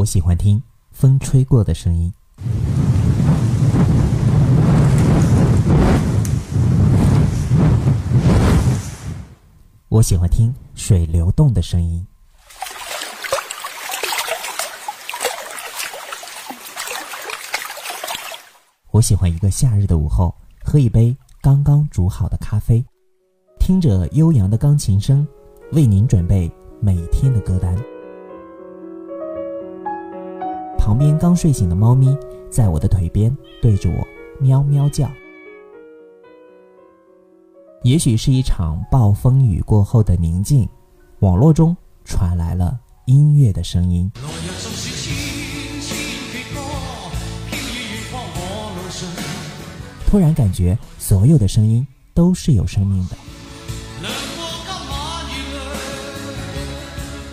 我喜欢听风吹过的声音。我喜欢听水流动的声音。我喜欢一个夏日的午后，喝一杯刚刚煮好的咖啡，听着悠扬的钢琴声，为您准备每天的歌单。旁边刚睡醒的猫咪在我的腿边对着我喵喵叫。也许是一场暴风雨过后的宁静，网络中传来了音乐的声音。突然感觉所有的声音都是有生命的。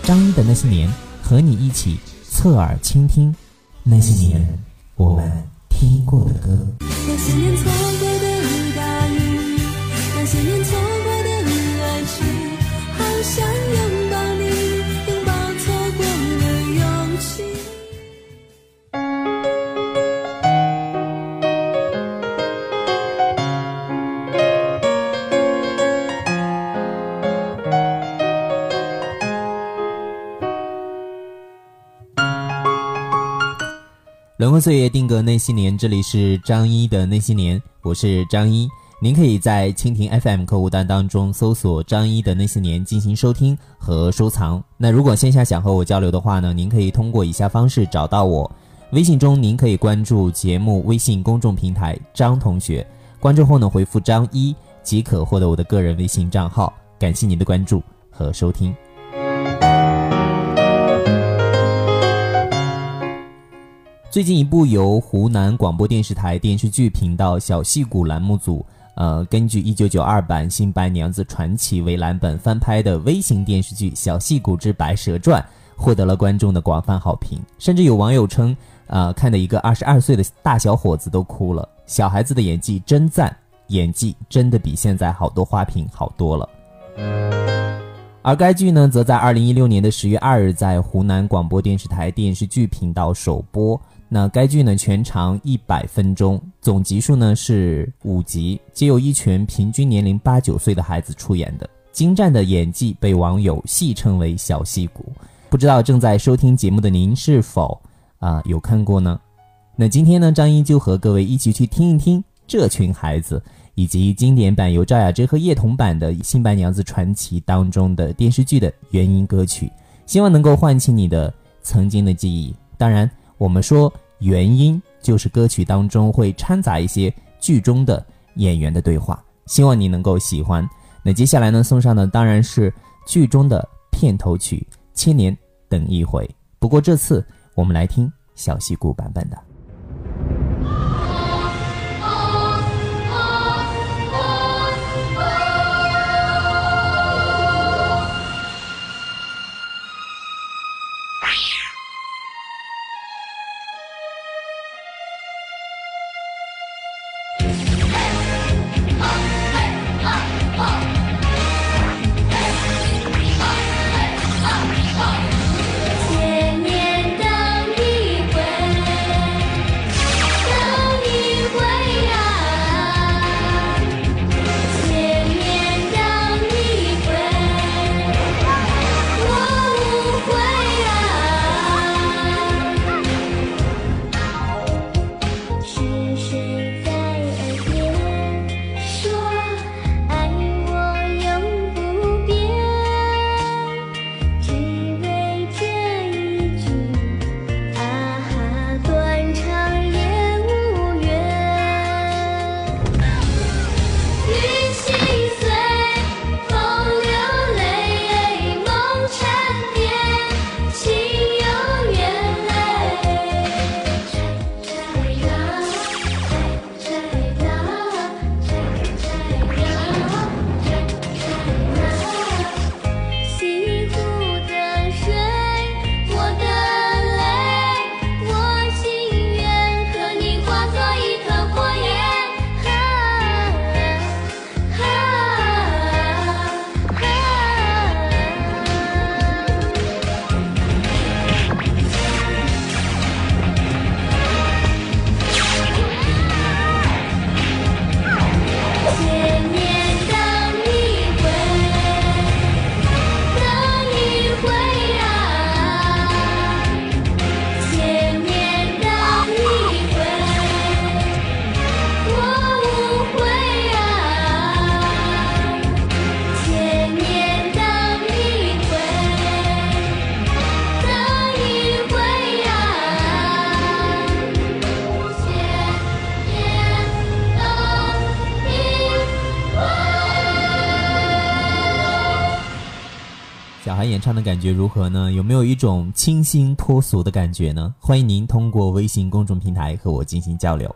张一的那些年，和你一起侧耳倾听那些年我们听过的歌。轮回岁月定格那些年，这里是张一的那些年，我是张一。您可以在蜻蜓 FM 客户端当中搜索张一的那些年进行收听和收藏。那如果线下想和我交流的话呢，您可以通过以下方式找到我。微信中您可以关注节目微信公众平台张同学，关注后呢回复张一即可获得我的个人微信账号。感谢您的关注和收听。最近一部由湖南广播电视台电视剧频道小戏骨栏目组，呃，根据1992版《新白娘子传奇》为蓝本翻拍的微型电视剧《小戏骨之白蛇传》，获得了观众的广泛好评。甚至有网友称，呃，看的一个22岁的大小伙子都哭了。小孩子的演技真赞，演技真的比现在好多花瓶好多了。而该剧呢，则在2016年的10月2日在湖南广播电视台电视剧频道首播。那该剧呢全长一百分钟，总集数呢是五集，皆由一群平均年龄八九岁的孩子出演的，精湛的演技被网友戏称为“小戏骨”。不知道正在收听节目的您是否啊、有看过呢？那今天呢，张一就和各位一起去听一听这群孩子，以及经典版由赵雅芝和叶童版的《新白娘子传奇》当中的电视剧的原音歌曲，希望能够唤起你的曾经的记忆。当然。我们说原音就是歌曲当中会掺杂一些剧中的演员的对话，希望你能够喜欢。那接下来呢，送上的当然是剧中的片头曲《千年等一回》。不过这次我们来听小戏骨版本的。演唱的感觉如何呢？有没有一种清新脱俗的感觉呢？欢迎您通过微信公众平台和我进行交流。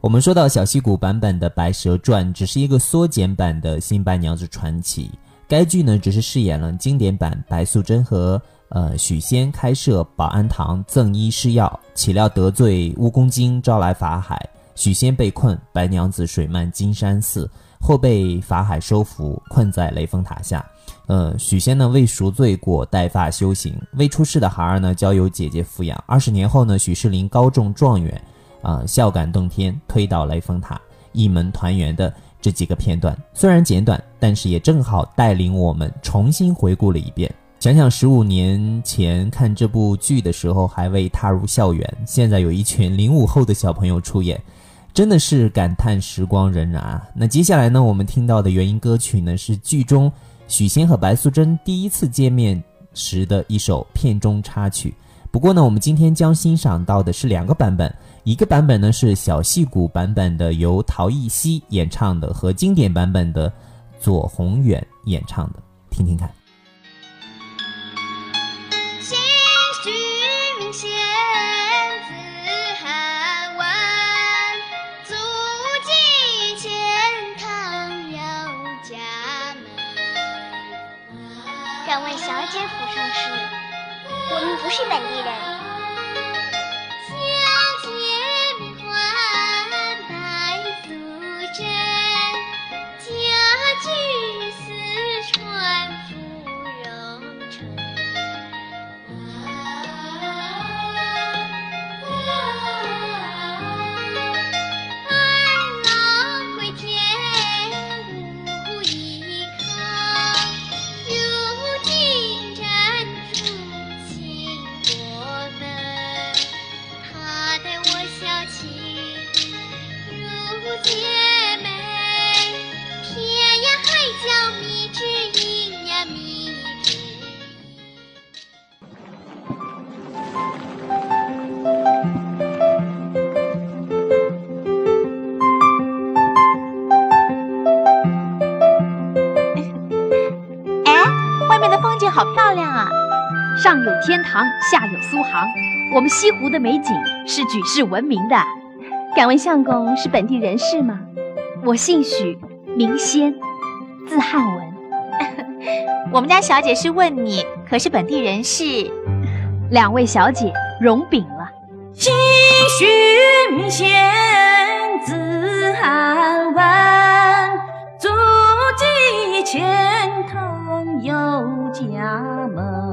我们说到小戏骨版本的《白蛇传》，只是一个缩减版的《新白娘子传奇》。该剧呢，只是饰演了经典版白素贞和呃许仙开设保安堂赠医施药，岂料得罪蜈蚣精，招来法海，许仙被困，白娘子水漫金山寺，后被法海收服，困在雷峰塔下。呃，许仙呢为赎罪过，带发修行，未出世的孩儿呢交由姐姐抚养。二十年后呢，许世林高中状元。啊，孝感动天，推倒雷峰塔，一门团圆的这几个片段，虽然简短，但是也正好带领我们重新回顾了一遍。想想十五年前看这部剧的时候，还未踏入校园，现在有一群零五后的小朋友出演，真的是感叹时光荏苒啊。那接下来呢，我们听到的原音歌曲呢，是剧中许仙和白素贞第一次见面时的一首片中插曲。不过呢，我们今天将欣赏到的是两个版本。一个版本呢是小戏骨版本的，由陶艺希演唱的，和经典版本的左宏远演唱的，听听看。天府上事，我们不是本地人。天堂，下有苏杭，我们西湖的美景是举世闻名的。敢问相公是本地人士吗？我姓许，名仙，字汉文。我们家小姐是问你，可是本地人士？两位小姐容禀了。姓许名仙，字汉文，足迹千堂有家门。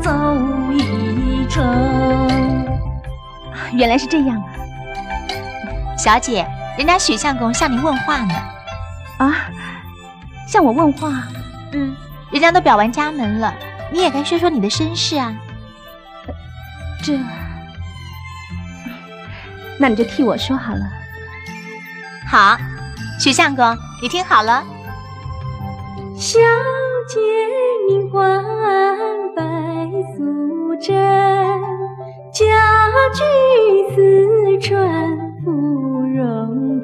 走一程。原来是这样啊！小姐，人家许相公向您问话呢。啊，向我问话，嗯，人家都表完家门了，你也该说说你的身世啊。这，那你就替我说好了。好，许相公，你听好了。小姐名唤君子，春芙蓉。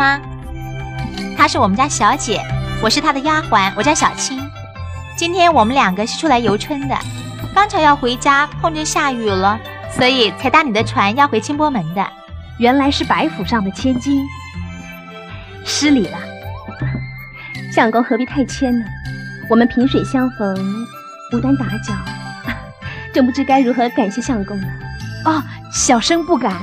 吗？她是我们家小姐，我是她的丫鬟，我叫小青。今天我们两个是出来游春的，刚巧要回家，碰见下雨了，所以才搭你的船要回清波门的。原来是白府上的千金，失礼了。相公何必太谦呢？我们萍水相逢，无端打搅，真不知该如何感谢相公呢。哦，小生不敢。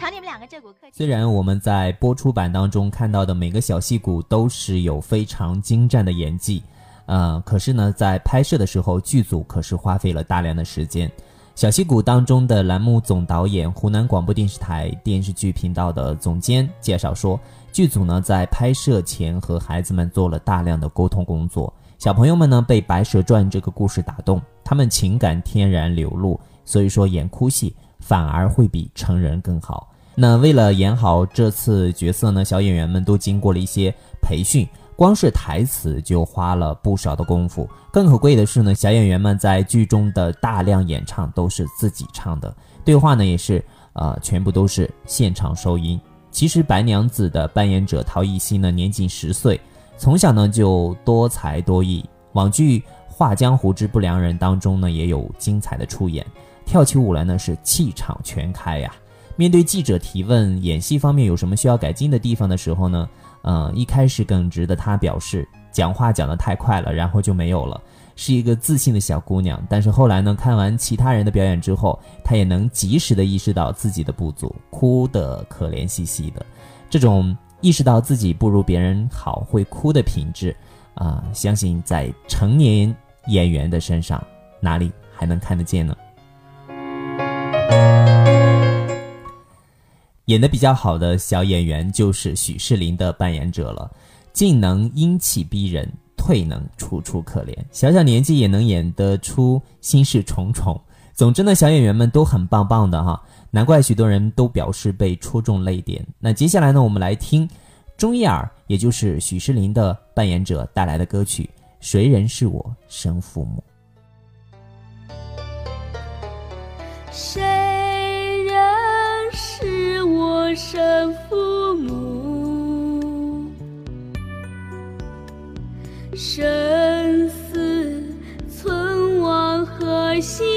瞧你们两个这股客气。虽然我们在播出版当中看到的每个小戏骨都是有非常精湛的演技，呃，可是呢，在拍摄的时候，剧组可是花费了大量的时间。小戏骨当中的栏目总导演、湖南广播电视台电视剧频道的总监介绍说，剧组呢在拍摄前和孩子们做了大量的沟通工作，小朋友们呢被《白蛇传》这个故事打动，他们情感天然流露，所以说演哭戏反而会比成人更好。那为了演好这次角色呢，小演员们都经过了一些培训，光是台词就花了不少的功夫。更可贵的是呢，小演员们在剧中的大量演唱都是自己唱的，对话呢也是呃全部都是现场收音。其实白娘子的扮演者陶艺希呢年仅十岁，从小呢就多才多艺，网剧《画江湖之不良人》当中呢也有精彩的出演，跳起舞来呢是气场全开呀。面对记者提问演戏方面有什么需要改进的地方的时候呢，呃，一开始耿直的她表示讲话讲得太快了，然后就没有了，是一个自信的小姑娘。但是后来呢，看完其他人的表演之后，她也能及时的意识到自己的不足，哭得可怜兮兮的。这种意识到自己不如别人好会哭的品质，啊、相信在成年演员的身上哪里还能看得见呢？演得比较好的小演员就是许世林的扮演者了，进能英气逼人，退能楚楚可怜。小小年纪也能演得出心事重重。总之呢，小演员们都很棒棒的哈，难怪许多人都表示被戳中泪点。那接下来呢，我们来听钟意儿，也就是许世林的扮演者带来的歌曲《谁人是我生父母》。谁我生父母？生死存亡何惜